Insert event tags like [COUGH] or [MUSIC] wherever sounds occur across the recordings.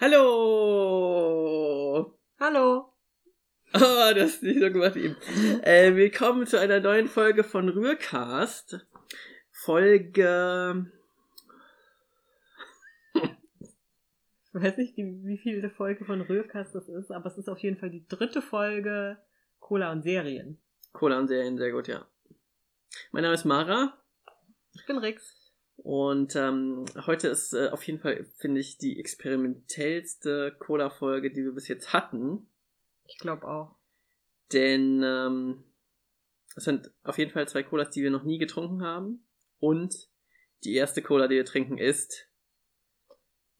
Hallo! Hallo! Oh, das ist nicht so gemacht eben. Äh, willkommen zu einer neuen Folge von Rührcast. Folge. Ich weiß nicht, wie, viele Folge von Rührcast das ist, aber es ist auf jeden Fall die dritte Folge Cola und Serien. Cola und Serien, sehr gut, ja. Mein Name ist Mara. Ich bin Rix. Und ähm, heute ist äh, auf jeden Fall, finde ich, die experimentellste Cola-Folge, die wir bis jetzt hatten. Ich glaube auch. Denn ähm, es sind auf jeden Fall zwei Colas, die wir noch nie getrunken haben. Und die erste Cola, die wir trinken, ist.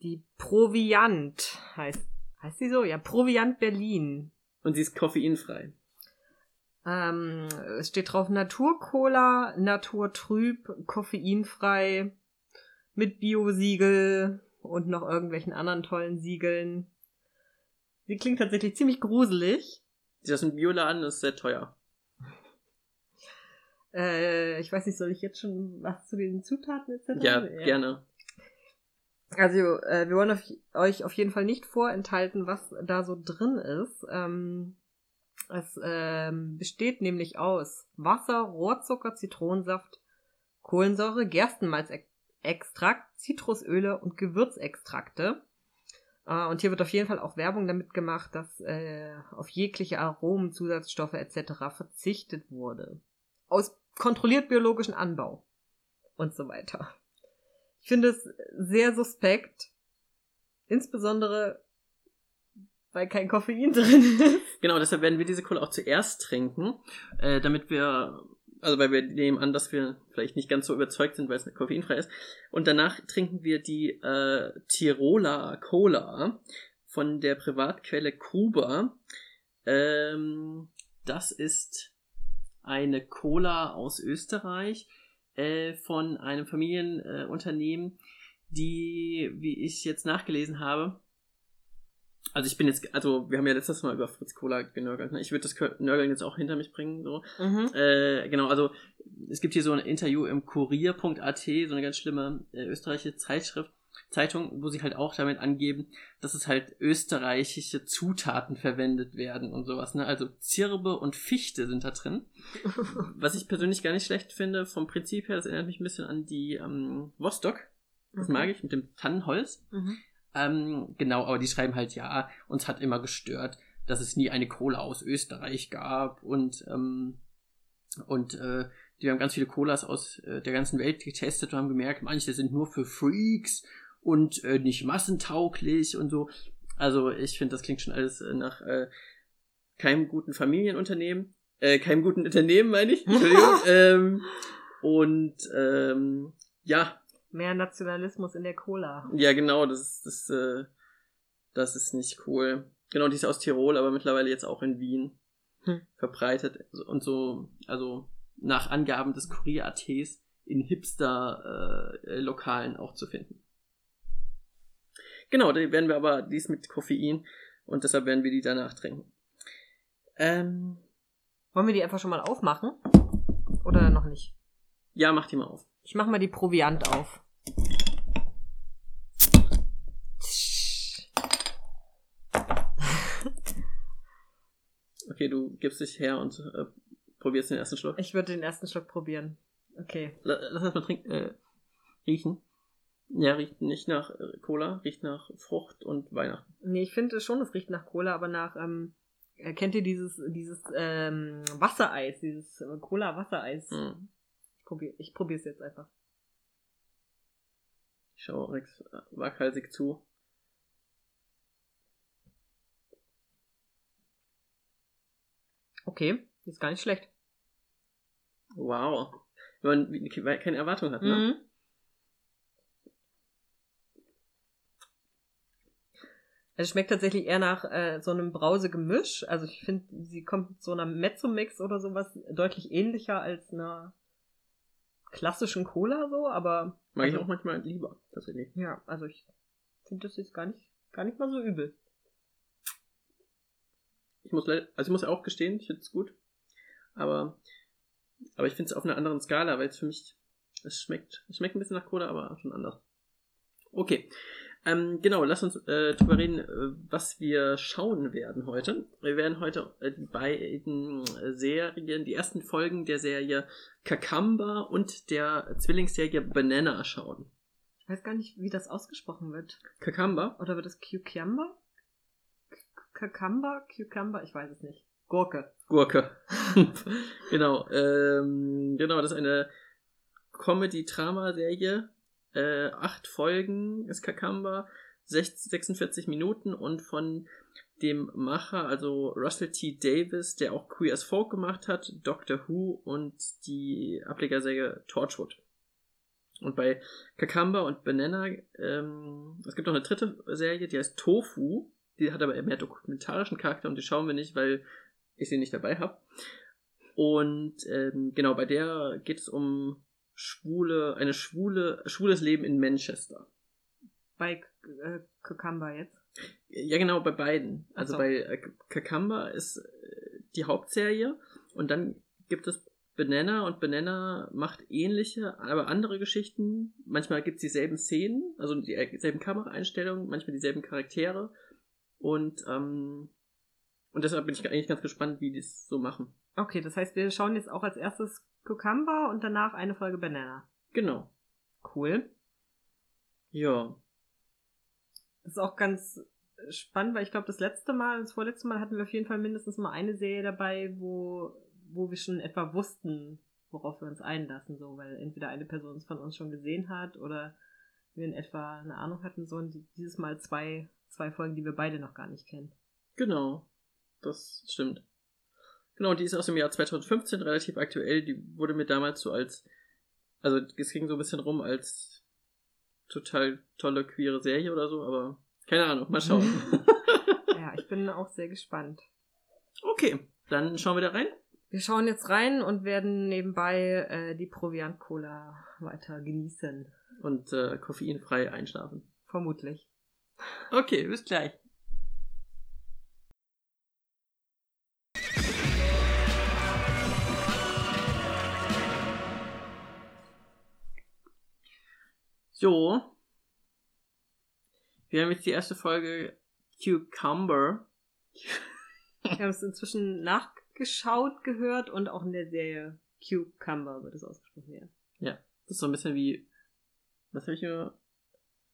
Die Proviant heißt. Heißt sie so? Ja, Proviant Berlin. Und sie ist koffeinfrei. Ähm, es steht drauf Naturcola, Naturtrüb, koffeinfrei, mit Bio-Siegel und noch irgendwelchen anderen tollen Siegeln. Sie klingt tatsächlich ziemlich gruselig. Sie Das ist ein Bioladen, das ist sehr teuer. Äh, ich weiß nicht, soll ich jetzt schon was zu den Zutaten etc.? Ja, ja. gerne. Also, äh, wir wollen auf, euch auf jeden Fall nicht vorenthalten, was da so drin ist. Ähm, es ähm, besteht nämlich aus Wasser, Rohrzucker, Zitronensaft, Kohlensäure, Gerstenmalzextrakt, Zitrusöle und Gewürzextrakte. Äh, und hier wird auf jeden Fall auch Werbung damit gemacht, dass äh, auf jegliche Aromen, Zusatzstoffe etc. verzichtet wurde. Aus kontrolliert biologischen Anbau und so weiter. Ich finde es sehr suspekt, insbesondere weil kein Koffein drin [LAUGHS] ist. Genau, deshalb werden wir diese Cola auch zuerst trinken, äh, damit wir, also weil wir nehmen an, dass wir vielleicht nicht ganz so überzeugt sind, weil es koffeinfrei ist. Und danach trinken wir die äh, Tiroler Cola von der Privatquelle Kuba. Ähm, das ist eine Cola aus Österreich äh, von einem Familienunternehmen, äh, die, wie ich jetzt nachgelesen habe, also ich bin jetzt, also wir haben ja letztes Mal über Fritz Cola genörgelt, ne? Ich würde das Nörgeln jetzt auch hinter mich bringen, so. Mhm. Äh, genau, also es gibt hier so ein Interview im Kurier.at, so eine ganz schlimme äh, österreichische Zeitschrift, Zeitung, wo sie halt auch damit angeben, dass es halt österreichische Zutaten verwendet werden und sowas, ne? Also Zirbe und Fichte sind da drin. [LAUGHS] Was ich persönlich gar nicht schlecht finde, vom Prinzip her, das erinnert mich ein bisschen an die ähm, Vostok. Das mhm. mag ich, mit dem Tannenholz. Mhm. Ähm, genau, aber die schreiben halt, ja, uns hat immer gestört, dass es nie eine Cola aus Österreich gab und, ähm, und äh, die haben ganz viele Colas aus äh, der ganzen Welt getestet und haben gemerkt, manche sind nur für Freaks und äh, nicht massentauglich und so. Also ich finde, das klingt schon alles äh, nach äh, keinem guten Familienunternehmen. Äh, keinem guten Unternehmen, meine ich. [LAUGHS] Entschuldigung. ähm, und ähm, ja, Mehr Nationalismus in der Cola. Ja, genau, das ist, das, äh, das ist nicht cool. Genau, die ist aus Tirol, aber mittlerweile jetzt auch in Wien hm. verbreitet und so, also nach Angaben des Kurier.ats in Hipster-Lokalen äh, auch zu finden. Genau, die werden wir aber, dies mit Koffein und deshalb werden wir die danach trinken. Ähm, Wollen wir die einfach schon mal aufmachen? Oder noch nicht? Ja, mach die mal auf. Ich mach mal die Proviant auf. Okay, du gibst dich her und äh, probierst den ersten Schluck. Ich würde den ersten Schluck probieren. Okay. Lass uns mal trinken, äh, riechen. Ja, riecht nicht nach äh, Cola, riecht nach Frucht und Weihnachten. Nee, ich finde schon, es riecht nach Cola, aber nach, ähm, äh, kennt ihr dieses, dieses ähm, Wassereis, dieses äh, Cola-Wassereis? Mhm probier, ich probiere es jetzt einfach. Ich schaue Rex waghalsig zu. Okay, ist gar nicht schlecht. Wow. Wenn man keine Erwartung hat, ne? Mhm. Es schmeckt tatsächlich eher nach äh, so einem Brausegemisch. Also ich finde, sie kommt mit so einer Mezzo-Mix oder sowas deutlich ähnlicher als einer klassischen Cola so, aber. Mag also, ich auch manchmal lieber, tatsächlich. Ja, also ich finde das jetzt gar nicht, gar nicht mal so übel. Ich muss also ich muss auch gestehen, ich finde es gut. Aber, aber ich finde es auf einer anderen Skala, weil es für mich, es schmeckt, es schmeckt ein bisschen nach Cola, aber schon anders. Okay. Ähm, genau, lass uns äh, drüber reden, äh, was wir schauen werden heute. Wir werden heute äh, die beiden äh, Serien, die ersten Folgen der Serie Kakamba und der Zwillingsserie Banana schauen. Ich weiß gar nicht, wie das ausgesprochen wird. Kakamba? Oder wird das Cucumber? Kakamba? Cucumber? Ich weiß es nicht. Gurke. Gurke. [LAUGHS] genau. Ähm, genau, das ist eine Comedy-Drama-Serie. Äh, acht Folgen ist Kakamba, 46 Minuten und von dem Macher, also Russell T. Davis, der auch Queer as Folk gemacht hat, Doctor Who und die Ablegerserie Torchwood. Und bei Kakamba und Banana, ähm, es gibt noch eine dritte Serie, die heißt Tofu. Die hat aber mehr dokumentarischen Charakter und die schauen wir nicht, weil ich sie nicht dabei habe. Und ähm, genau, bei der geht es um schwule, eine schwule, schwules Leben in Manchester. Bei äh, Kakamba jetzt? Ja, genau, bei beiden. Also so. bei äh, Kakamba ist äh, die Hauptserie und dann gibt es Banana und Banana macht ähnliche, aber andere Geschichten. Manchmal gibt es dieselben Szenen, also dieselben Kameraeinstellungen, manchmal dieselben Charaktere. Und, ähm, und deshalb bin ich eigentlich ganz gespannt, wie die es so machen. Okay, das heißt, wir schauen jetzt auch als erstes Cucumber und danach eine Folge Banana. Genau. Cool. Ja. Das ist auch ganz spannend, weil ich glaube, das letzte Mal, das vorletzte Mal hatten wir auf jeden Fall mindestens mal eine Serie dabei, wo wo wir schon etwa wussten, worauf wir uns einlassen, so, weil entweder eine Person es von uns schon gesehen hat oder wir in etwa eine Ahnung hatten, so und dieses Mal zwei, zwei Folgen, die wir beide noch gar nicht kennen. Genau, das stimmt. Genau, die ist aus dem Jahr 2015 relativ aktuell. Die wurde mir damals so als, also es ging so ein bisschen rum als total tolle queere Serie oder so, aber keine Ahnung, mal schauen. [LAUGHS] ja, ich bin auch sehr gespannt. Okay, dann schauen wir da rein. Wir schauen jetzt rein und werden nebenbei äh, die Proviant-Cola weiter genießen. Und äh, koffeinfrei einschlafen. Vermutlich. Okay, bis gleich. So. Wir haben jetzt die erste Folge Cucumber. Wir haben es inzwischen nach geschaut, gehört und auch in der Serie Cucumber wird es ausgesprochen, ja. Ja, das ist so ein bisschen wie, was habe ich mir,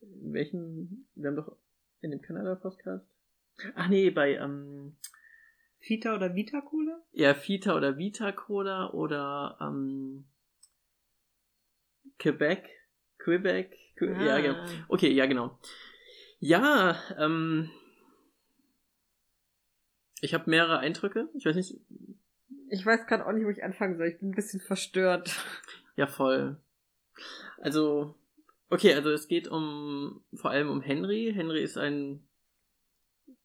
in welchem, wir haben doch in dem Kanada-Podcast, ach nee, bei, ähm, Fita oder Vita Cola? Ja, Fita oder Vita Cola oder, ähm, Quebec, Quebec, Que ah. ja, genau. Okay, ja, genau. Ja, ähm, ich habe mehrere Eindrücke. Ich weiß nicht. Ich weiß gerade auch nicht, wo ich anfangen soll. Ich bin ein bisschen verstört. Ja, voll. Also, okay, also es geht um vor allem um Henry. Henry ist ein,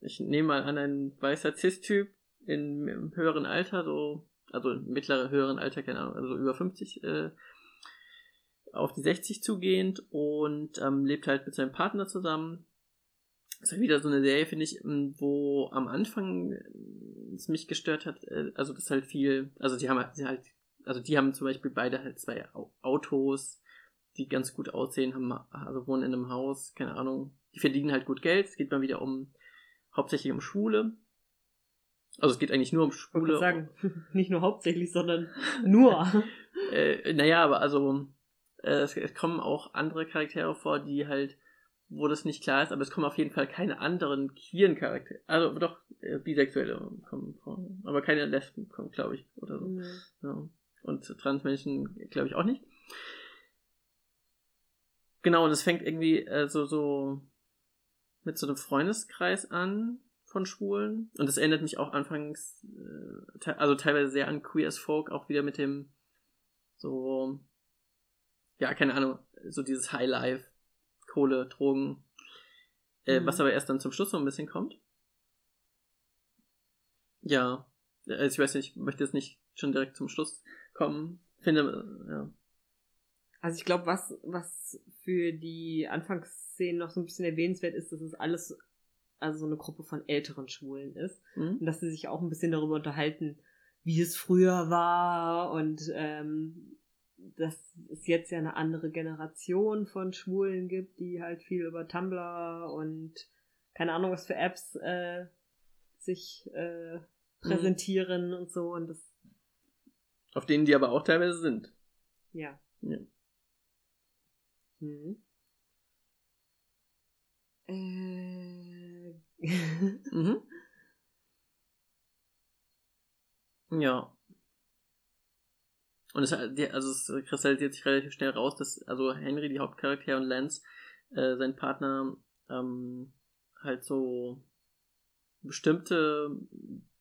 ich nehme mal an, ein weißer Cis-Typ in, im höheren Alter, so, also mittlere, höheren Alter, keine Ahnung, also über 50, äh, auf die 60 zugehend und ähm, lebt halt mit seinem Partner zusammen das ist wieder so eine Serie, finde ich, ähm, wo am Anfang äh, es mich gestört hat, äh, also das halt viel, also die haben halt, also die haben zum Beispiel beide halt zwei Autos, die ganz gut aussehen, haben, also wohnen in einem Haus, keine Ahnung, die verdienen halt gut Geld, es geht mal wieder um, hauptsächlich um Schule. Also es geht eigentlich nur um Schule. Ich sagen, [LAUGHS] nicht nur hauptsächlich, sondern nur. [LAUGHS] äh, naja, aber also äh, es, es kommen auch andere Charaktere vor, die halt wo das nicht klar ist, aber es kommen auf jeden Fall keine anderen queeren Charaktere. Also doch, äh, Bisexuelle kommen vor. Aber keine Lesben kommen, glaube ich, oder so. Mhm. Ja. Und Transmenschen, glaube ich, auch nicht. Genau, und es fängt irgendwie äh, so, so mit so einem Freundeskreis an von Schwulen. Und das erinnert mich auch anfangs, äh, te also teilweise sehr an Queer as Folk, auch wieder mit dem so, ja, keine Ahnung, so dieses High Life Kohle, Drogen, äh, mhm. was aber erst dann zum Schluss noch ein bisschen kommt. Ja, also ich weiß nicht, ich möchte jetzt nicht schon direkt zum Schluss kommen. Finde, ja. Also ich glaube, was, was für die Anfangsszenen noch so ein bisschen erwähnenswert ist, dass es alles also so eine Gruppe von älteren Schwulen ist. Mhm. Und dass sie sich auch ein bisschen darüber unterhalten, wie es früher war und ähm, dass es jetzt ja eine andere Generation von Schwulen gibt, die halt viel über Tumblr und keine Ahnung was für Apps äh, sich äh, mhm. präsentieren mhm. und so und das auf denen die aber auch teilweise sind. Ja. ja. Hm. Äh. mhm. Ja. Und es, also es kristallisiert sich relativ schnell raus, dass also Henry, die Hauptcharakter und Lance, äh, sein Partner, ähm, halt so bestimmte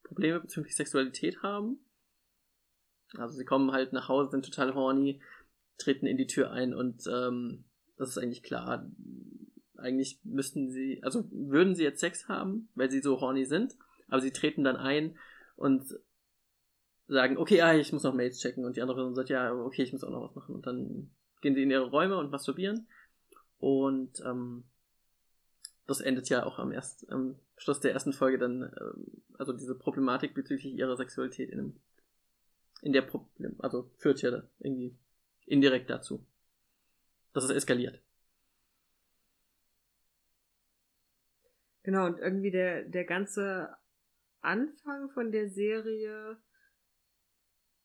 Probleme bezüglich Sexualität haben. Also sie kommen halt nach Hause, sind total horny, treten in die Tür ein und ähm, das ist eigentlich klar. Eigentlich müssten sie, also würden sie jetzt Sex haben, weil sie so horny sind, aber sie treten dann ein und sagen, okay, ja, ich muss noch Mails checken. Und die andere Person sagt, ja, okay, ich muss auch noch was machen. Und dann gehen sie in ihre Räume und masturbieren. Und ähm, das endet ja auch am, erst, am Schluss der ersten Folge dann, ähm, also diese Problematik bezüglich ihrer Sexualität in, einem, in der Problem, also führt ja irgendwie indirekt dazu, dass es eskaliert. Genau, und irgendwie der, der ganze Anfang von der Serie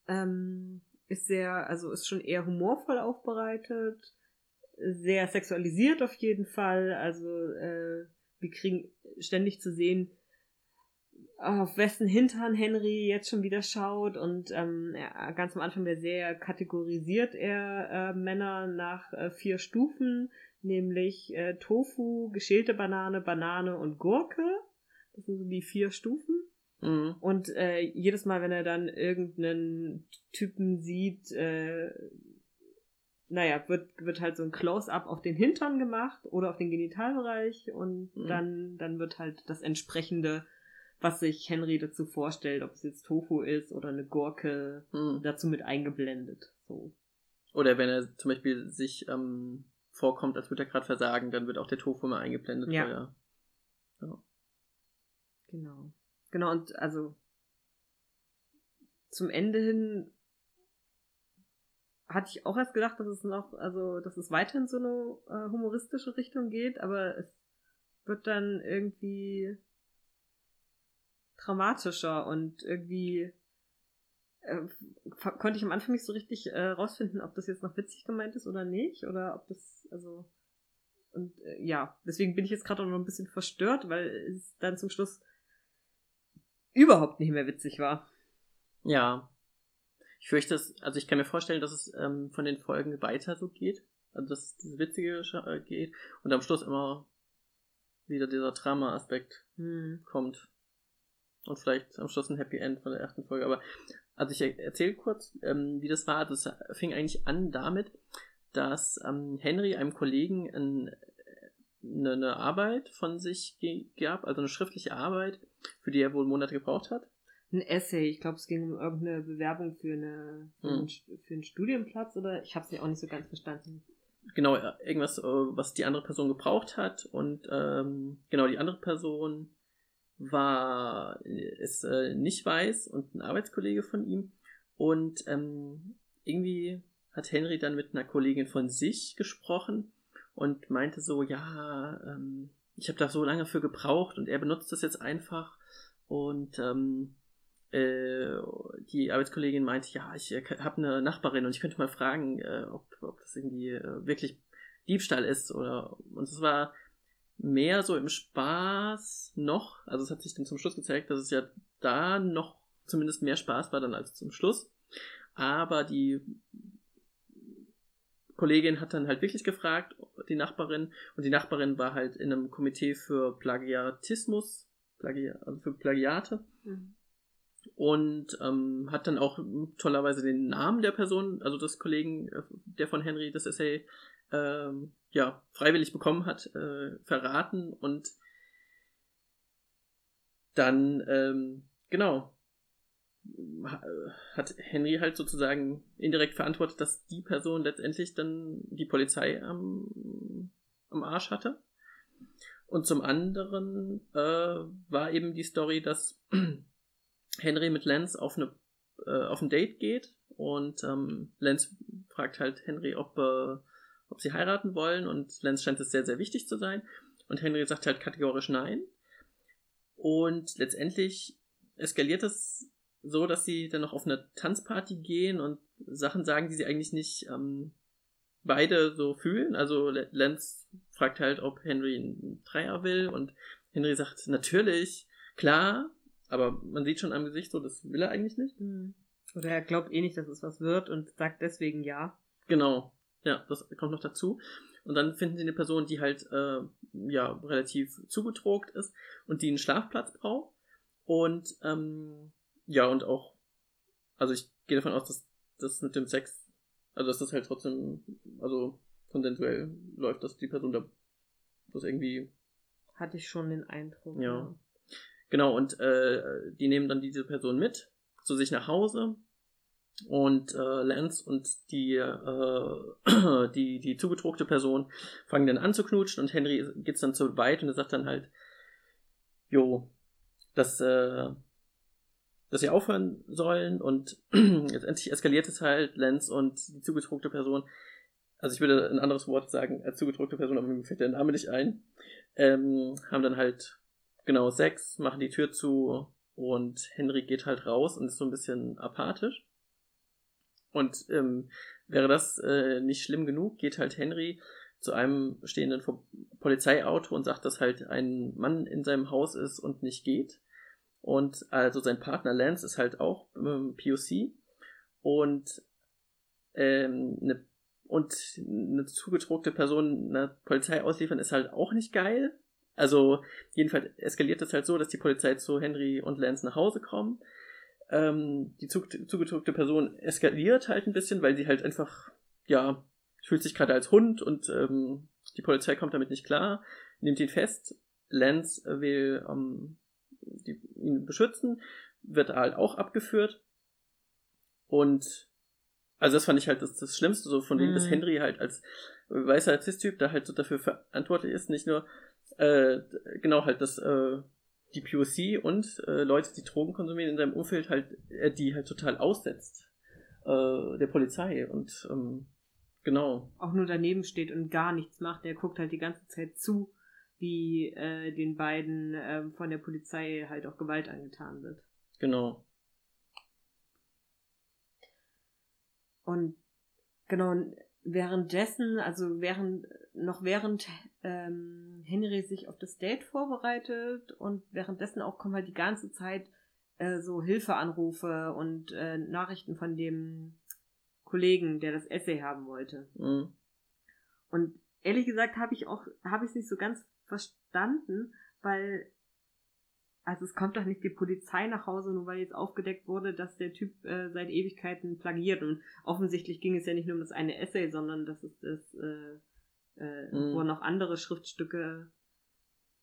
ähm, ist sehr, also ist schon eher humorvoll aufbereitet, sehr sexualisiert auf jeden Fall. Also äh, wir kriegen ständig zu sehen, auf wessen Hintern Henry jetzt schon wieder schaut und ähm, ja, ganz am Anfang der Serie kategorisiert er äh, Männer nach äh, vier Stufen, nämlich äh, Tofu, geschälte Banane, Banane und Gurke. Das sind so die vier Stufen. Mhm. Und äh, jedes Mal, wenn er dann irgendeinen Typen sieht, äh, naja, wird, wird halt so ein Close-up auf den Hintern gemacht oder auf den Genitalbereich und mhm. dann, dann wird halt das entsprechende, was sich Henry dazu vorstellt, ob es jetzt Tofu ist oder eine Gurke, mhm. dazu mit eingeblendet. So. Oder wenn er zum Beispiel sich ähm, vorkommt, als würde er gerade versagen, dann wird auch der Tofu mal eingeblendet. Ja. ja. ja. Genau. Genau, und also zum Ende hin hatte ich auch erst gedacht, dass es noch, also, dass es weiterhin so eine äh, humoristische Richtung geht, aber es wird dann irgendwie dramatischer und irgendwie äh, konnte ich am Anfang nicht so richtig äh, rausfinden, ob das jetzt noch witzig gemeint ist oder nicht, oder ob das, also, und äh, ja, deswegen bin ich jetzt gerade auch noch ein bisschen verstört, weil es dann zum Schluss überhaupt nicht mehr witzig war. Ja. Ich fürchte, dass, also ich kann mir vorstellen, dass es ähm, von den Folgen weiter so geht. Also dass es diese Witzige äh, geht und am Schluss immer wieder dieser Drama-Aspekt hm. kommt. Und vielleicht am Schluss ein Happy End von der ersten Folge. Aber also ich erzähle kurz, ähm, wie das war. Das fing eigentlich an damit, dass ähm, Henry einem Kollegen ein, eine, eine Arbeit von sich gab, also eine schriftliche Arbeit, für die er wohl Monate gebraucht hat. Ein Essay, ich glaube, es ging um irgendeine Bewerbung für, eine, für, hm. einen, für einen Studienplatz oder ich habe es ja auch nicht so ganz verstanden. Genau, irgendwas, äh, was die andere Person gebraucht hat und ähm, genau, die andere Person war, ist äh, nicht weiß und ein Arbeitskollege von ihm und ähm, irgendwie hat Henry dann mit einer Kollegin von sich gesprochen und meinte so, ja, ähm, ich habe da so lange für gebraucht und er benutzt das jetzt einfach. Und ähm, äh, die Arbeitskollegin meinte, ja, ich äh, habe eine Nachbarin und ich könnte mal fragen, äh, ob, ob das irgendwie äh, wirklich Diebstahl ist oder und es war mehr so im Spaß noch, also es hat sich dann zum Schluss gezeigt, dass es ja da noch zumindest mehr Spaß war dann als zum Schluss, aber die Kollegin hat dann halt wirklich gefragt, die Nachbarin, und die Nachbarin war halt in einem Komitee für Plagiatismus, Plagi also für Plagiate. Mhm. Und ähm, hat dann auch tollerweise den Namen der Person, also des Kollegen, äh, der von Henry das Essay ähm, ja, freiwillig bekommen hat, äh, verraten und dann, ähm, genau, hat Henry halt sozusagen indirekt verantwortet, dass die Person letztendlich dann die Polizei am, am Arsch hatte. Und zum anderen äh, war eben die Story, dass [CLEARS THROAT] Henry mit Lance auf, eine, äh, auf ein Date geht und ähm, Lance fragt halt Henry, ob, äh, ob sie heiraten wollen und Lance scheint es sehr, sehr wichtig zu sein und Henry sagt halt kategorisch nein und letztendlich eskaliert es so, dass sie dann noch auf eine Tanzparty gehen und Sachen sagen, die sie eigentlich nicht ähm, beide so fühlen. Also Lance fragt halt, ob Henry einen Dreier will und Henry sagt natürlich, klar, aber man sieht schon am Gesicht so, das will er eigentlich nicht. Mhm. Oder er glaubt eh nicht, dass es was wird und sagt deswegen ja. Genau, ja, das kommt noch dazu. Und dann finden sie eine Person, die halt äh, ja relativ zugetrogt ist und die einen Schlafplatz braucht. Und ähm, ja, und auch, also ich gehe davon aus, dass das mit dem Sex, also dass das halt trotzdem, also konsensuell läuft, dass die Person da das irgendwie. Hatte ich schon den Eindruck. Ja. ja. Genau, und äh, die nehmen dann diese Person mit zu sich nach Hause und äh, Lance und die, äh, [CLEARS THROAT] die, die zugetrugte Person fangen dann an zu knutschen und Henry geht's dann zu weit und er sagt dann halt, jo, dass, äh, dass sie aufhören sollen und [CLEARS THROAT] letztendlich eskaliert es halt Lance und die zugetrugte Person. Also ich würde ein anderes Wort sagen als zugetrugte Person, aber mir fällt der Name nicht ein. Ähm, haben dann halt genau Sex, machen die Tür zu und Henry geht halt raus und ist so ein bisschen apathisch. Und ähm, wäre das äh, nicht schlimm genug, geht halt Henry zu einem stehenden Polizeiauto und sagt, dass halt ein Mann in seinem Haus ist und nicht geht. Und also sein Partner Lance ist halt auch ähm, POC. Und ähm, eine und eine zugetrugte Person einer Polizei ausliefern ist halt auch nicht geil. Also jedenfalls eskaliert es halt so, dass die Polizei zu Henry und Lance nach Hause kommen. Ähm, die zugedrückte Person eskaliert halt ein bisschen, weil sie halt einfach, ja, fühlt sich gerade als Hund und ähm, die Polizei kommt damit nicht klar, nimmt ihn fest. Lance will ähm, die, ihn beschützen, wird halt auch abgeführt. Und also das fand ich halt das, das Schlimmste, so von wegen, mhm. dass Henry halt als weißer Cis-Typ da halt so dafür verantwortlich ist, nicht nur äh, genau halt, dass äh, die POC und äh, Leute, die Drogen konsumieren in seinem Umfeld halt, äh, die halt total aussetzt äh, der Polizei und ähm, genau. Auch nur daneben steht und gar nichts macht, der guckt halt die ganze Zeit zu, wie äh, den beiden äh, von der Polizei halt auch Gewalt angetan wird. Genau. Und genau, währenddessen, also während noch während ähm, Henry sich auf das Date vorbereitet und währenddessen auch kommen halt die ganze Zeit äh, so Hilfeanrufe und äh, Nachrichten von dem Kollegen, der das Essay haben wollte. Mhm. Und ehrlich gesagt habe ich auch habe ich es nicht so ganz verstanden, weil also es kommt doch nicht die Polizei nach Hause, nur weil jetzt aufgedeckt wurde, dass der Typ äh, seit Ewigkeiten plagiert. Und offensichtlich ging es ja nicht nur um das eine Essay, sondern dass es das, äh, äh, mhm. wo noch andere Schriftstücke.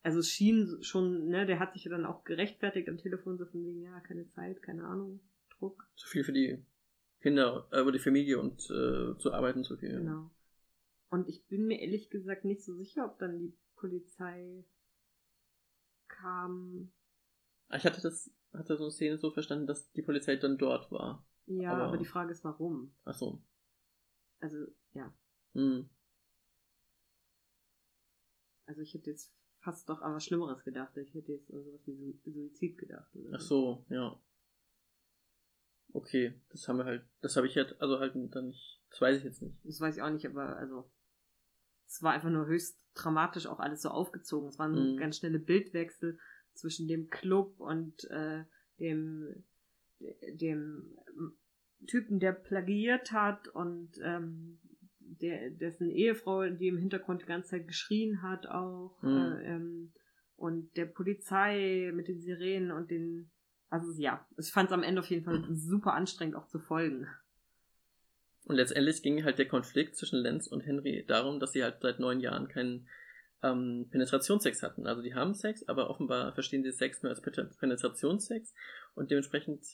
Also es schien schon, ne, der hat sich ja dann auch gerechtfertigt am Telefon, so von wegen, ja, keine Zeit, keine Ahnung, Druck. Zu viel für die Kinder, äh, über die Familie und äh, zu arbeiten zu viel. Genau. Und ich bin mir ehrlich gesagt nicht so sicher, ob dann die Polizei kam Ah, ich hatte das, hatte so eine Szene so verstanden, dass die Polizei dann dort war. Ja, aber, aber die Frage ist, warum? Ach so. Also, ja. Hm. Also ich hätte jetzt fast doch an was Schlimmeres gedacht. Ich hätte jetzt an sowas wie Suizid gedacht. Oder? Ach so, ja. Okay, das haben wir halt, das habe ich jetzt, also halt dann nicht, das weiß ich jetzt nicht. Das weiß ich auch nicht, aber also, es war einfach nur höchst dramatisch auch alles so aufgezogen. Es waren mhm. ganz schnelle Bildwechsel zwischen dem Club und äh, dem, dem Typen, der plagiert hat und ähm, der, dessen Ehefrau, die im Hintergrund die ganze Zeit geschrien hat auch mhm. äh, ähm, und der Polizei mit den Sirenen und den also ja, ich fand es am Ende auf jeden Fall [CLEARS THROAT] super anstrengend auch zu folgen. Und letztendlich ging halt der Konflikt zwischen Lenz und Henry darum, dass sie halt seit neun Jahren keinen ähm, Penetrationssex hatten. Also die haben Sex, aber offenbar verstehen sie Sex nur als Penetrationssex und dementsprechend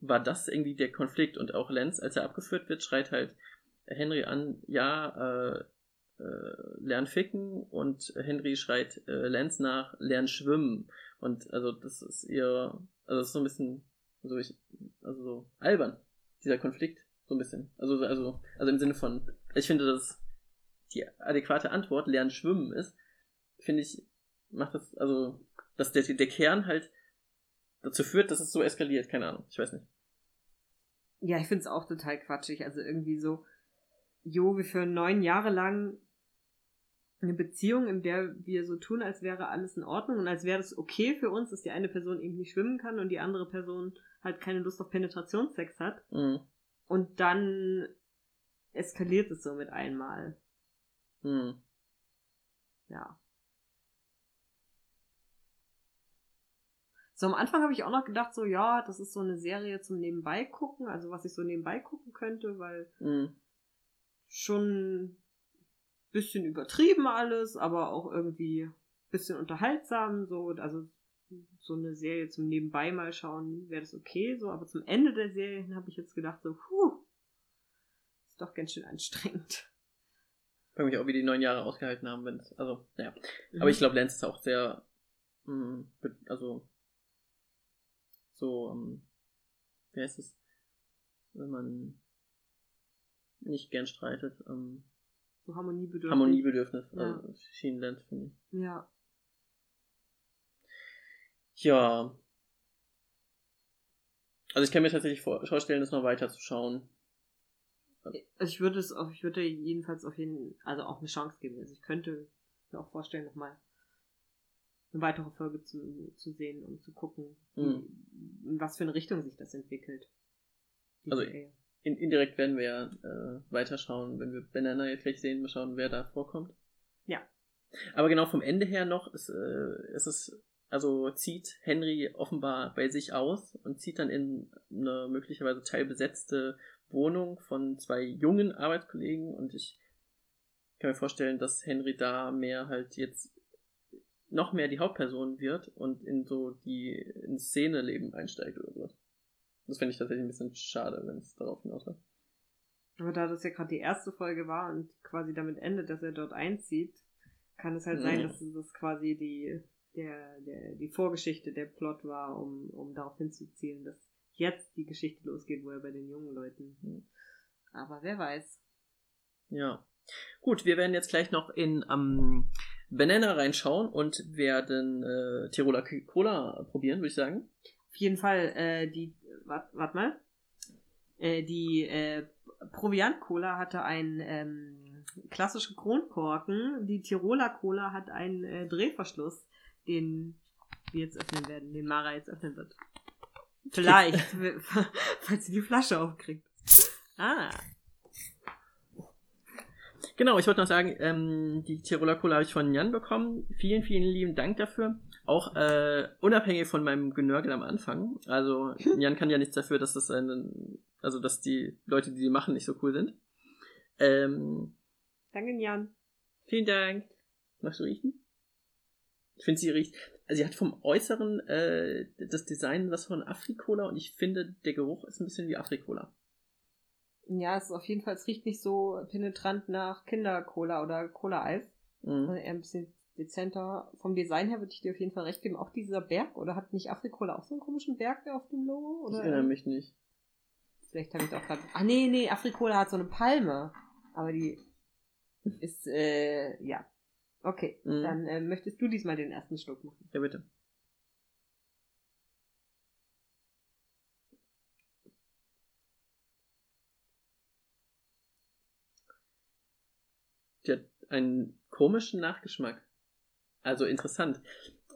war das irgendwie der Konflikt und auch Lenz, als er abgeführt wird, schreit halt Henry an, ja, äh, äh, lern ficken und Henry schreit äh, Lenz nach, lern schwimmen und also das ist ihr, also das ist so ein bisschen, also ich, also so albern. dieser Konflikt. So ein bisschen. Also, also, also im Sinne von, ich finde, dass die adäquate Antwort Lernen schwimmen ist, finde ich, macht das, also, dass der, der Kern halt dazu führt, dass es so eskaliert. Keine Ahnung, ich weiß nicht. Ja, ich finde es auch total quatschig. Also irgendwie so, jo, wir führen neun Jahre lang eine Beziehung, in der wir so tun, als wäre alles in Ordnung und als wäre es okay für uns, dass die eine Person eben nicht schwimmen kann und die andere Person halt keine Lust auf Penetrationssex hat. Mhm. Und dann eskaliert es so mit einmal. Mhm. Ja. So, am Anfang habe ich auch noch gedacht, so, ja, das ist so eine Serie zum Nebenbei gucken, also was ich so nebenbei gucken könnte, weil Mhm. schon bisschen übertrieben alles, aber auch irgendwie bisschen unterhaltsam, so, also so eine Serie zum Nebenbei mal schauen, wäre das okay, so, aber zum Ende der Serie habe ich jetzt gedacht, so, puh, ist doch ganz schön anstrengend. Frag mich auch, wie die neun Jahre ausgehalten haben, wenn es, also, naja. Mhm. Aber ich glaube, Lance ist auch sehr, mh, be- also, so, ähm, wie heißt es, wenn man nicht gern streitet, ähm, so Harmoniebedürftig. Harmoniebedürfnis, Ja. also, schien Lance, finde ich. Ja. Ja. Also ich kann mir tatsächlich vor- vorstellen, das noch weiter zu schauen. Also ich würde es auf, ich würde jedenfalls auf jeden, also auch eine Chance geben. Also ich könnte mir auch vorstellen, nochmal eine weitere Folge zu, zu sehen und zu gucken, wie, in was für eine Richtung sich das entwickelt. Also Serie. In, indirekt werden wir ja äh, weiterschauen, wenn wir Banana jetzt gleich sehen, wir schauen, wer da vorkommt. Ja. Aber genau vom Ende her noch ist, äh, ist es, also zieht Henry offenbar bei sich aus und zieht dann in eine möglicherweise teilbesetzte Wohnung von zwei jungen Arbeitskollegen und ich kann mir vorstellen, dass Henry da mehr halt jetzt noch mehr die Hauptperson wird und in so die ins Szeneleben einsteigt oder sowas. Das fände ich tatsächlich ein bisschen schade, wenn es darauf hinausläuft. Aber da das ja gerade die erste Folge war und quasi damit endet, dass er dort einzieht, kann es halt sein, Mhm. dass das quasi die, der, der, die Vorgeschichte, der Plot war, um, um darauf hinzuzielen, dass jetzt die Geschichte losgeht, wo er bei den jungen Leuten. Mhm. Aber wer weiß. Ja. Gut, wir werden jetzt gleich noch in ähm, Banana reinschauen und werden äh, Tiroler Cola probieren, würde ich sagen. Auf jeden Fall, äh, die, warte wart mal, äh, die äh, Proviant-Cola hatte einen ähm, klassischen Kronkorken, die Tiroler Cola hat einen äh, Drehverschluss, den wir jetzt öffnen werden, den Mara jetzt öffnen wird. Vielleicht, [LAUGHS] [LAUGHS] falls sie die Flasche aufkriegt. Ah, Genau, ich wollte noch sagen, ähm, die Tiroler Cola habe ich von Jan bekommen. Vielen, vielen lieben Dank dafür. Auch äh, unabhängig von meinem Genörgel am Anfang. Also [LAUGHS] Jan kann ja nichts dafür, dass das einen, also dass die Leute, die die machen, nicht so cool sind. Ähm, danke Jan. Vielen Dank. Magst du riechen? Ich finde, sie riecht. Also sie hat vom Äußeren äh, das Design was von Afrikola und ich finde, der Geruch ist ein bisschen wie Afrikola. Ja, es ist auf jeden Fall, es riecht nicht so penetrant nach Kindercola oder Cola-Eis. Mhm. eher ein bisschen dezenter. Vom Design her würde ich dir auf jeden Fall recht geben. Auch dieser Berg, oder hat nicht Afrikola auch so einen komischen Berg auf dem Logo? Ich Oder erinnere mich nicht. Vielleicht habe ich auch gerade. Ah, nee, nee, Afrikola hat so eine Palme. Aber die ist, äh, ja. Okay, Mhm. dann äh, möchtest du diesmal den ersten Schluck machen. Ja, bitte. Die hat einen komischen Nachgeschmack. Also interessant.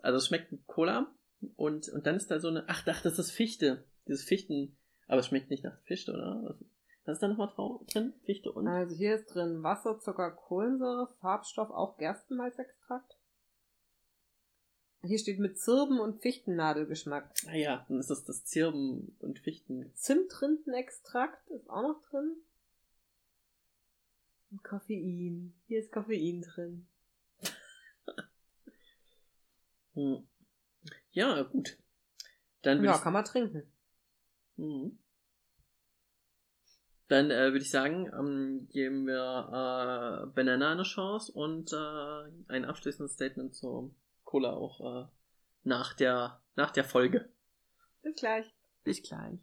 Also es schmeckt Cola und, und dann ist da so eine. Ach, ach, das ist Fichte. Dieses Fichten. Aber es schmeckt nicht nach Fichte, oder? Was, ist da nochmal drin? Fichte und? Also hier ist drin Wasser, Zucker, Kohlensäure, Farbstoff, auch Gerstenmalzextrakt. Hier steht mit Zirben- und Fichtennadelgeschmack. Ah ja, dann ist das das Zirben und Fichten. Zimtrindenextrakt ist auch noch drin. Und Koffein. Hier ist Koffein drin. [LAUGHS] Hm. Ja, gut. Dann Ja, kann man trinken. Mhm. Dann äh, würde ich sagen, ähm, geben wir äh, Banana eine Chance und äh, ein abschließendes Statement zur Cola auch äh, nach, der, nach der Folge. Bis gleich. Bis gleich.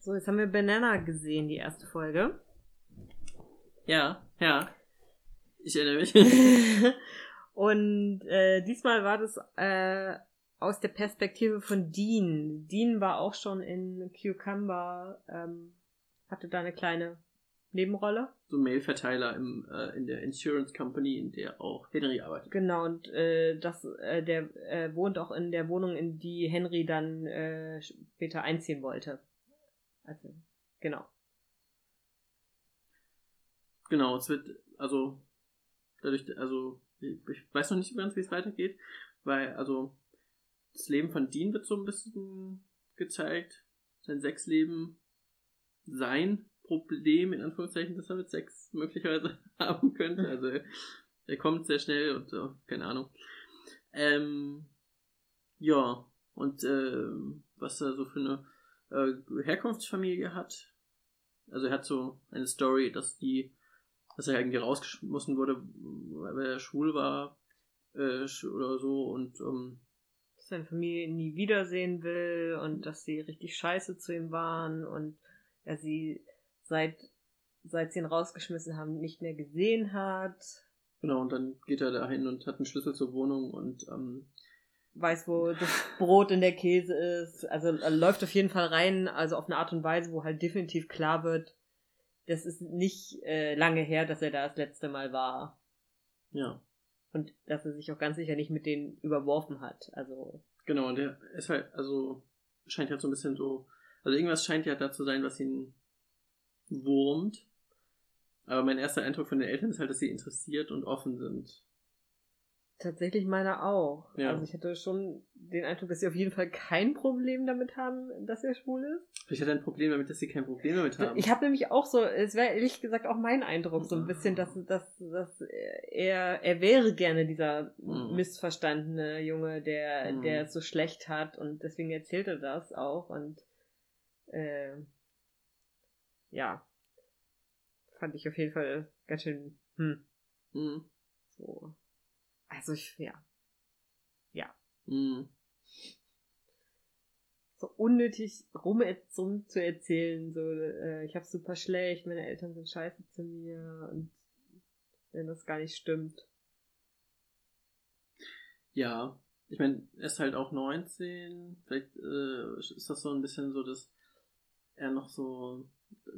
So, jetzt haben wir Banana gesehen, die erste Folge. Ja, ja. Ich erinnere mich. [LAUGHS] Und äh, diesmal war das äh, aus der Perspektive von Dean. Dean war auch schon in Cucumber, ähm, hatte da eine kleine Nebenrolle. So Mailverteiler im, äh, in der Insurance Company, in der auch Henry arbeitet. Genau, und äh, das, äh, der äh, wohnt auch in der Wohnung, in die Henry dann äh, später einziehen wollte. Also, genau. Genau, es wird, also, dadurch, also, ich weiß noch nicht so ganz, wie es weitergeht, weil, also, das Leben von Dean wird so ein bisschen gezeigt. Sein Sexleben, sein Problem, in Anführungszeichen, das er mit Sex möglicherweise [LAUGHS] haben könnte. [LAUGHS] Also, er kommt sehr schnell und, oh, keine Ahnung. Ähm, ja, und, äh, was er so für eine äh, Herkunftsfamilie hat. Also er hat so eine Story, dass die, dass er irgendwie rausgeschmissen wurde, weil er schwul war äh, oder so und ähm, seine Familie nie wiedersehen will und dass sie richtig scheiße zu ihm waren und er sie seit seit sie ihn rausgeschmissen haben nicht mehr gesehen hat. Genau, und dann geht er dahin und hat einen Schlüssel zur Wohnung und ähm, weiß, wo das Brot in der Käse ist. Also läuft auf jeden Fall rein, also auf eine Art und Weise, wo halt definitiv klar wird, das ist nicht äh, lange her, dass er da das letzte Mal war. Ja. Und dass er sich auch ganz sicher nicht mit denen überworfen hat. Also. Genau, und der ist halt, also scheint halt so ein bisschen so, also irgendwas scheint ja da zu sein, was ihn wurmt. Aber mein erster Eindruck von den Eltern ist halt, dass sie interessiert und offen sind. Tatsächlich meine auch. Ja. Also ich hatte schon den Eindruck, dass sie auf jeden Fall kein Problem damit haben, dass er schwul ist. Ich hatte ein Problem damit, dass sie kein Problem damit haben. Ich habe nämlich auch so, es wäre ehrlich gesagt auch mein Eindruck, so ein bisschen, dass, dass, dass er, er wäre gerne dieser mhm. missverstandene Junge, der, mhm. der es so schlecht hat und deswegen erzählt er das auch und äh, ja, fand ich auf jeden Fall ganz schön, hm. Mhm. So also ich, ja. Ja. Mhm. So unnötig rum zu erzählen, so, äh, ich hab's super schlecht, meine Eltern sind scheiße zu mir und wenn das gar nicht stimmt. Ja, ich meine, er ist halt auch 19, vielleicht äh, ist das so ein bisschen so, dass er noch so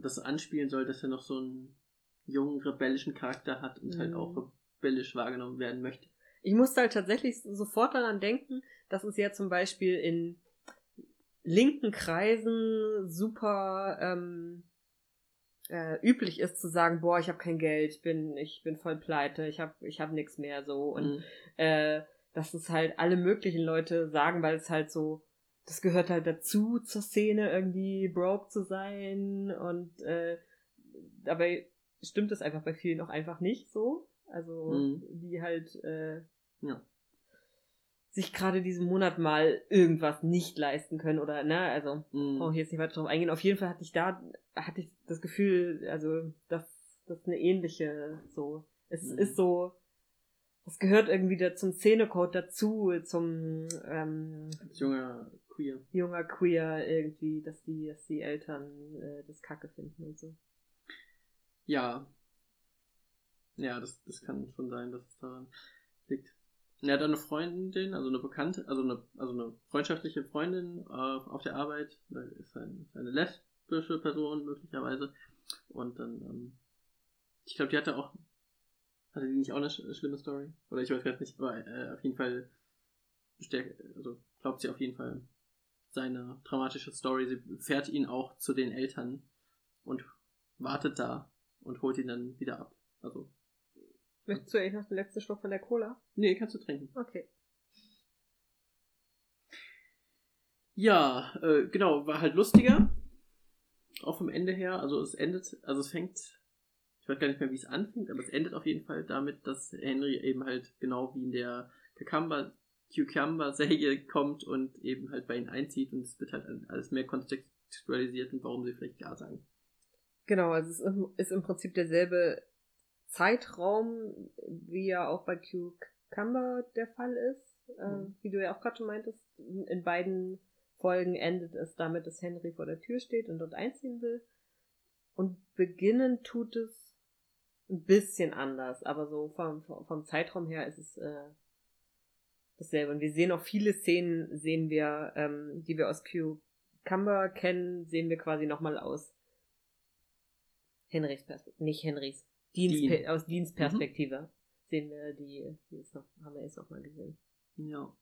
das anspielen soll, dass er noch so einen jungen, rebellischen Charakter hat und mhm. halt auch rebellisch wahrgenommen werden möchte ich musste halt tatsächlich sofort daran denken, dass es ja zum Beispiel in linken Kreisen super ähm, äh, üblich ist zu sagen, boah, ich habe kein Geld, ich bin, ich bin voll pleite, ich habe ich hab nichts mehr so. Und mhm. äh, dass es halt alle möglichen Leute sagen, weil es halt so, das gehört halt dazu zur Szene, irgendwie broke zu sein. Und äh, dabei stimmt es einfach bei vielen auch einfach nicht so. Also mhm. die halt äh, ja. sich gerade diesen Monat mal irgendwas nicht leisten können oder, ne, also mhm. brauche ich jetzt nicht weiter drauf eingehen. Auf jeden Fall hatte ich da, hatte ich das Gefühl, also, dass das eine ähnliche, so, es mhm. ist so, es gehört irgendwie da zum Szenecode dazu, zum ähm, junger Queer. Junger Queer irgendwie, dass die, dass die Eltern äh, das Kacke finden und so. Ja. Ja, das, das kann schon sein, dass es daran liegt. Er hat eine Freundin, also eine Bekannte, also eine, also eine freundschaftliche Freundin äh, auf der Arbeit. Da ist ein, eine lesbische Person möglicherweise. Und dann, ähm, ich glaube, die hatte auch, hatte die nicht auch eine sch schlimme Story? Oder ich weiß gerade nicht, aber äh, auf jeden Fall bestärkt, also glaubt sie auf jeden Fall seine dramatische Story. Sie fährt ihn auch zu den Eltern und wartet da und holt ihn dann wieder ab. Also Möchtest du eigentlich noch den letzten Schluck von der Cola? Nee, kannst du trinken. Okay. Ja, äh, genau, war halt lustiger. Auch vom Ende her. Also es endet, also es fängt, ich weiß gar nicht mehr, wie es anfängt, aber es endet auf jeden Fall damit, dass Henry eben halt genau wie in der Cucumber, Cucumber-Serie kommt und eben halt bei ihnen einzieht und es wird halt alles mehr kontextualisiert und warum sie vielleicht Ja sagen. Genau, also es ist im Prinzip derselbe Zeitraum, wie ja auch bei Cucumber der Fall ist, äh, mhm. wie du ja auch gerade schon meintest, in beiden Folgen endet es damit, dass Henry vor der Tür steht und dort einziehen will. Und beginnen tut es ein bisschen anders, aber so vom, vom Zeitraum her ist es äh, dasselbe. Und wir sehen auch viele Szenen, sehen wir, ähm, die wir aus Cucumber kennen, sehen wir quasi nochmal aus Henrys Perspektive, nicht Henrys, Dean. aus Deans mhm. Sehen wir die, die ist noch, haben wir jetzt nochmal gesehen. Ja.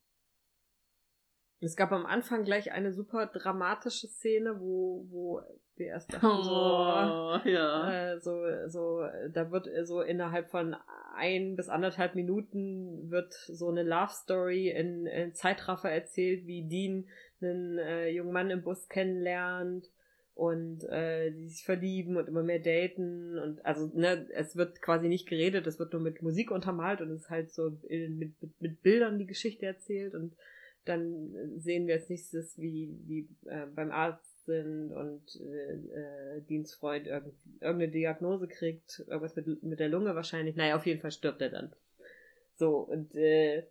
Es gab am Anfang gleich eine super dramatische Szene, wo, wo wir erst dachten, oh, so, ja. Äh, so, so, da wird so innerhalb von ein bis anderthalb Minuten wird so eine Love Story in, in Zeitraffer erzählt, wie Dean einen äh, jungen Mann im Bus kennenlernt und äh, die sich verlieben und immer mehr daten und also ne, es wird quasi nicht geredet, es wird nur mit Musik untermalt und es ist halt so in, mit, mit, mit Bildern die Geschichte erzählt und dann sehen wir als nächstes, wie wie äh, beim Arzt sind und äh, äh, Dienstfreund irg irgendeine Diagnose kriegt, irgendwas mit, mit der Lunge wahrscheinlich. Naja, auf jeden Fall stirbt er dann. So, und äh,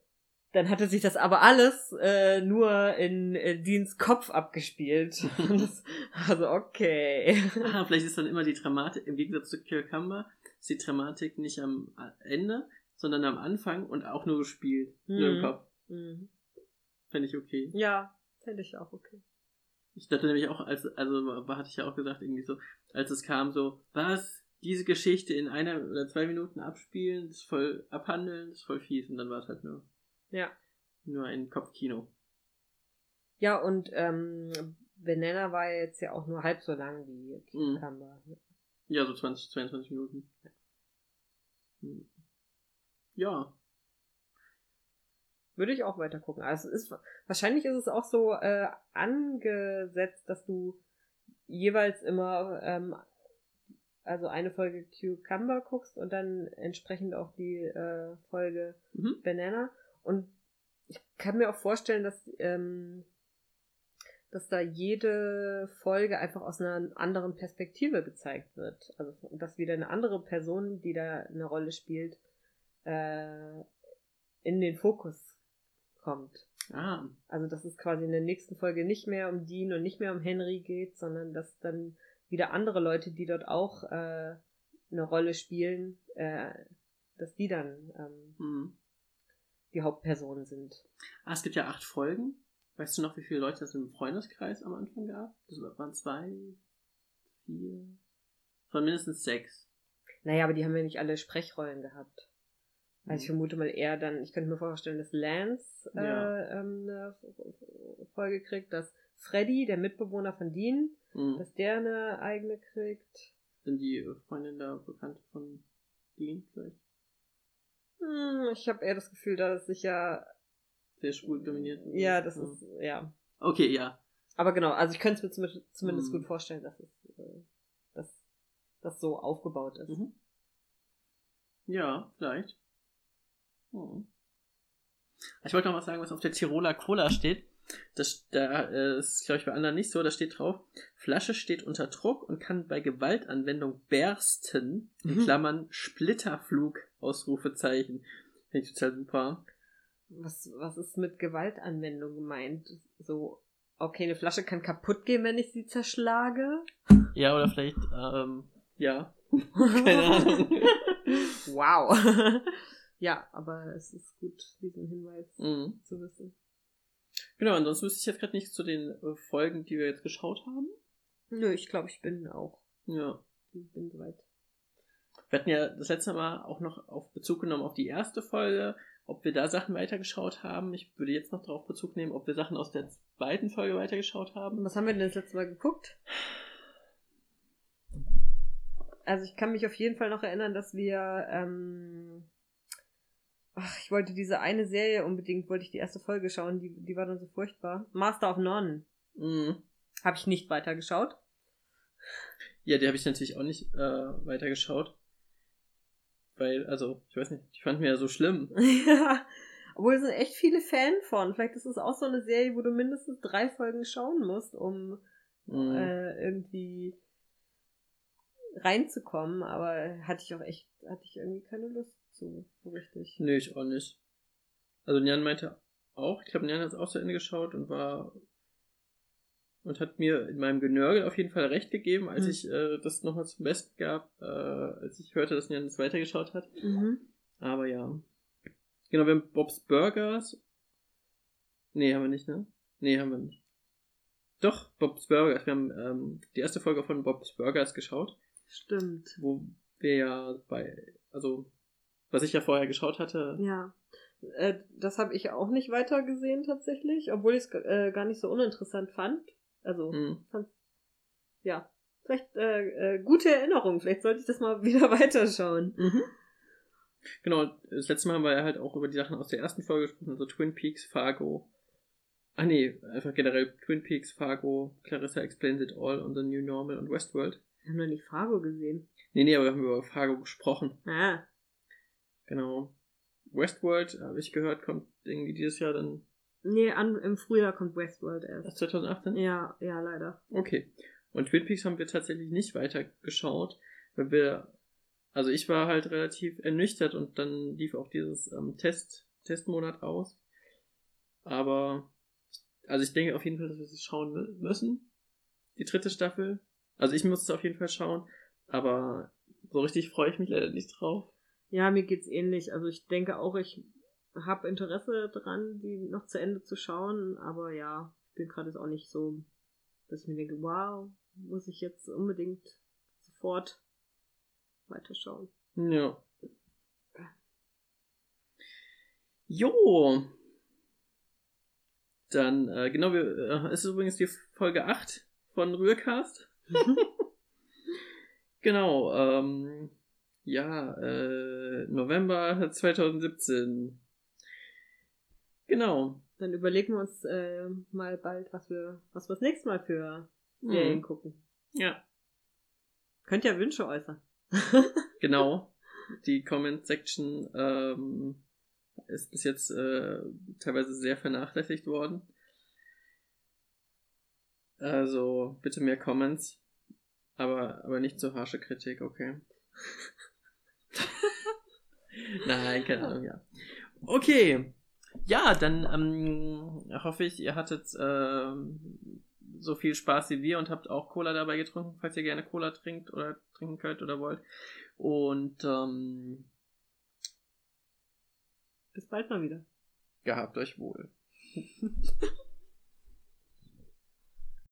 dann hatte sich das aber alles äh, nur in äh, Deans Kopf abgespielt. [LAUGHS] das, also okay. Ah, vielleicht ist dann immer die Dramatik, im Gegensatz zu Cucumber, ist die Dramatik nicht am Ende, sondern am Anfang und auch nur gespielt. Mhm. Nur im. Kopf. Mhm. Fände ich okay. Ja, fände ich auch okay. Ich dachte nämlich auch, als, also hatte ich ja auch gesagt, irgendwie so, als es kam, so, was? Diese Geschichte in einer oder zwei Minuten abspielen, das ist voll abhandeln, das ist voll fies. Und dann war es halt nur, ja. nur ein Kopfkino. Ja, und ähm, Banana war ja jetzt ja auch nur halb so lang wie Cucumber. Mhm. Ja, so 20, 22 Minuten. Ja. Würde ich auch weiter gucken. Also ist, wahrscheinlich ist es auch so äh, angesetzt, dass du jeweils immer ähm, also eine Folge Cucumber guckst und dann entsprechend auch die äh, Folge mhm. Banana. Und ich kann mir auch vorstellen, dass, ähm, dass da jede Folge einfach aus einer anderen Perspektive gezeigt wird. Also dass wieder eine andere Person, die da eine Rolle spielt, äh, in den Fokus kommt. Ah. Also, dass es quasi in der nächsten Folge nicht mehr um Dean und nicht mehr um Henry geht, sondern dass dann wieder andere Leute, die dort auch äh, eine Rolle spielen, äh, dass die dann ähm, hm. Die Hauptpersonen sind. Ah, es gibt ja acht Folgen. Weißt du noch, wie viele Leute es im Freundeskreis am Anfang gab? Das waren zwei, vier, von mindestens sechs. Naja, aber die haben ja nicht alle Sprechrollen gehabt. Also ich mhm. vermute mal eher dann, ich könnte mir vorstellen, dass Lance äh, ja. ähm, eine Folge kriegt, dass Freddy, der Mitbewohner von Dean, mhm. dass der eine eigene kriegt. Sind die Freundin da bekannt von Dean vielleicht? Hm, ich habe eher das Gefühl, dass es sich ja sehr schwul dominiert. Ja, das ja. ist, ja. Okay, ja. Aber genau, also ich könnte es mir zumindest mhm. gut vorstellen, dass es äh, dass das so aufgebaut ist. Mhm. Ja, vielleicht. Hm. Ich wollte noch was sagen, was auf der Tiroler Cola steht. Das, da äh, ist, glaube ich, bei anderen nicht so. Da steht drauf, Flasche steht unter Druck und kann bei Gewaltanwendung bersten. In mhm. Klammern Splitterflug, Ausrufezeichen. Finde ich total super. Was, was ist mit Gewaltanwendung gemeint? So, okay, eine Flasche kann kaputt gehen, wenn ich sie zerschlage? Ja, oder vielleicht, ähm, ja. [LAUGHS] Keine Ahnung. wow. [LAUGHS] Ja, aber es ist gut, diesen Hinweis mhm. zu wissen. Genau, ansonsten wüsste ich jetzt gerade nicht zu den äh, Folgen, die wir jetzt geschaut haben. Nö, ich glaube, ich bin auch. Ja. Ich bin soweit. Wir hatten ja das letzte Mal auch noch auf Bezug genommen auf die erste Folge, ob wir da Sachen weitergeschaut haben. Ich würde jetzt noch darauf Bezug nehmen, ob wir Sachen aus der zweiten Folge weitergeschaut haben. Was haben wir denn das letzte Mal geguckt? Also ich kann mich auf jeden Fall noch erinnern, dass wir ähm, Ach, ich wollte diese eine Serie unbedingt, wollte ich die erste Folge schauen, die, die war dann so furchtbar. Master of None. Mhm. Habe ich nicht weitergeschaut. Ja, die habe ich natürlich auch nicht äh, weitergeschaut. Weil, also, ich weiß nicht, ich fand mir ja so schlimm. [LAUGHS] ja. Obwohl es sind echt viele Fan von. Vielleicht ist es auch so eine Serie, wo du mindestens drei Folgen schauen musst, um mhm. äh, irgendwie reinzukommen. Aber hatte ich auch echt, hatte ich irgendwie keine Lust so, so richtig. Nee, ich auch nicht. Also Jan meinte auch, ich glaube, Jan hat es auch zu Ende geschaut und war und hat mir in meinem Genörgel auf jeden Fall recht gegeben, als Mhm. ich äh, das nochmal zum Besten gab, äh, als ich hörte, dass Jan das weitergeschaut hat. Mhm. Aber ja. Genau, wir haben Bob's Burgers. Nee, haben wir nicht, ne? Nee, haben wir nicht. Doch, Bob's Burgers. Wir haben ähm, die erste Folge von Bob's Burgers geschaut, Stimmt. wo wir ja bei, also, was ich ja vorher geschaut hatte. Ja. Äh, das habe ich auch nicht weiter gesehen tatsächlich, obwohl ich es äh, gar nicht so uninteressant fand. Also, Mhm. fand, ja. Vielleicht äh, äh, gute Erinnerung. Vielleicht sollte ich das mal [LAUGHS] wieder weiterschauen. Mhm. Genau, das letzte Mal haben wir ja halt auch über die Sachen aus der ersten Folge gesprochen, also Twin Peaks, Fargo. Ah nee, einfach generell Twin Peaks, Fargo, Clarissa Explains It All und The New Normal und Westworld. Wir haben noch nicht Fargo gesehen. Nee, nee, aber wir haben über Fargo gesprochen. Ah, Genau. Westworld, habe ich gehört, kommt irgendwie dieses Jahr dann nee, an, im Frühjahr kommt Westworld erst. erst 2018? Ja, ja, leider. Okay. Und Twin Peaks haben wir tatsächlich nicht weiter geschaut, weil wir, also ich war halt relativ ernüchtert und dann lief auch dieses ähm, Test, Testmonat aus. Aber, also ich denke auf jeden Fall, dass wir es schauen mü- müssen. Die dritte Staffel. Also ich muss es auf jeden Fall schauen, aber so richtig freue ich mich leider nicht drauf. Ja, mir geht's ähnlich. Also ich denke auch, ich habe Interesse dran, die noch zu Ende zu schauen, aber ja, ich bin gerade jetzt auch nicht so, dass ich mir denke, wow, muss ich jetzt unbedingt sofort weiterschauen. Ja. Jo. Dann, äh, genau, wir, äh, es ist übrigens die Folge 8 von Rührcast. [LAUGHS] genau, ähm, ja, äh, November 2017. Genau. Dann überlegen wir uns äh, mal bald, was wir, was wir das nächste Mal für Serien Mhm. gucken. Ja, Könnt ja Wünsche äußern. [LAUGHS] genau. Die Comment-Section ähm, ist bis jetzt äh, teilweise sehr vernachlässigt worden. Also bitte mehr Comments, aber, aber nicht so harsche Kritik, okay? [LAUGHS] [LAUGHS] Nein, keine Ahnung, ja. Okay. Ja, dann ähm, hoffe ich, ihr hattet ähm, so viel Spaß wie wir und habt auch Cola dabei getrunken, falls ihr gerne Cola trinkt oder trinken könnt oder wollt. Und ähm, Bis bald mal wieder. gehabt euch wohl. [LAUGHS]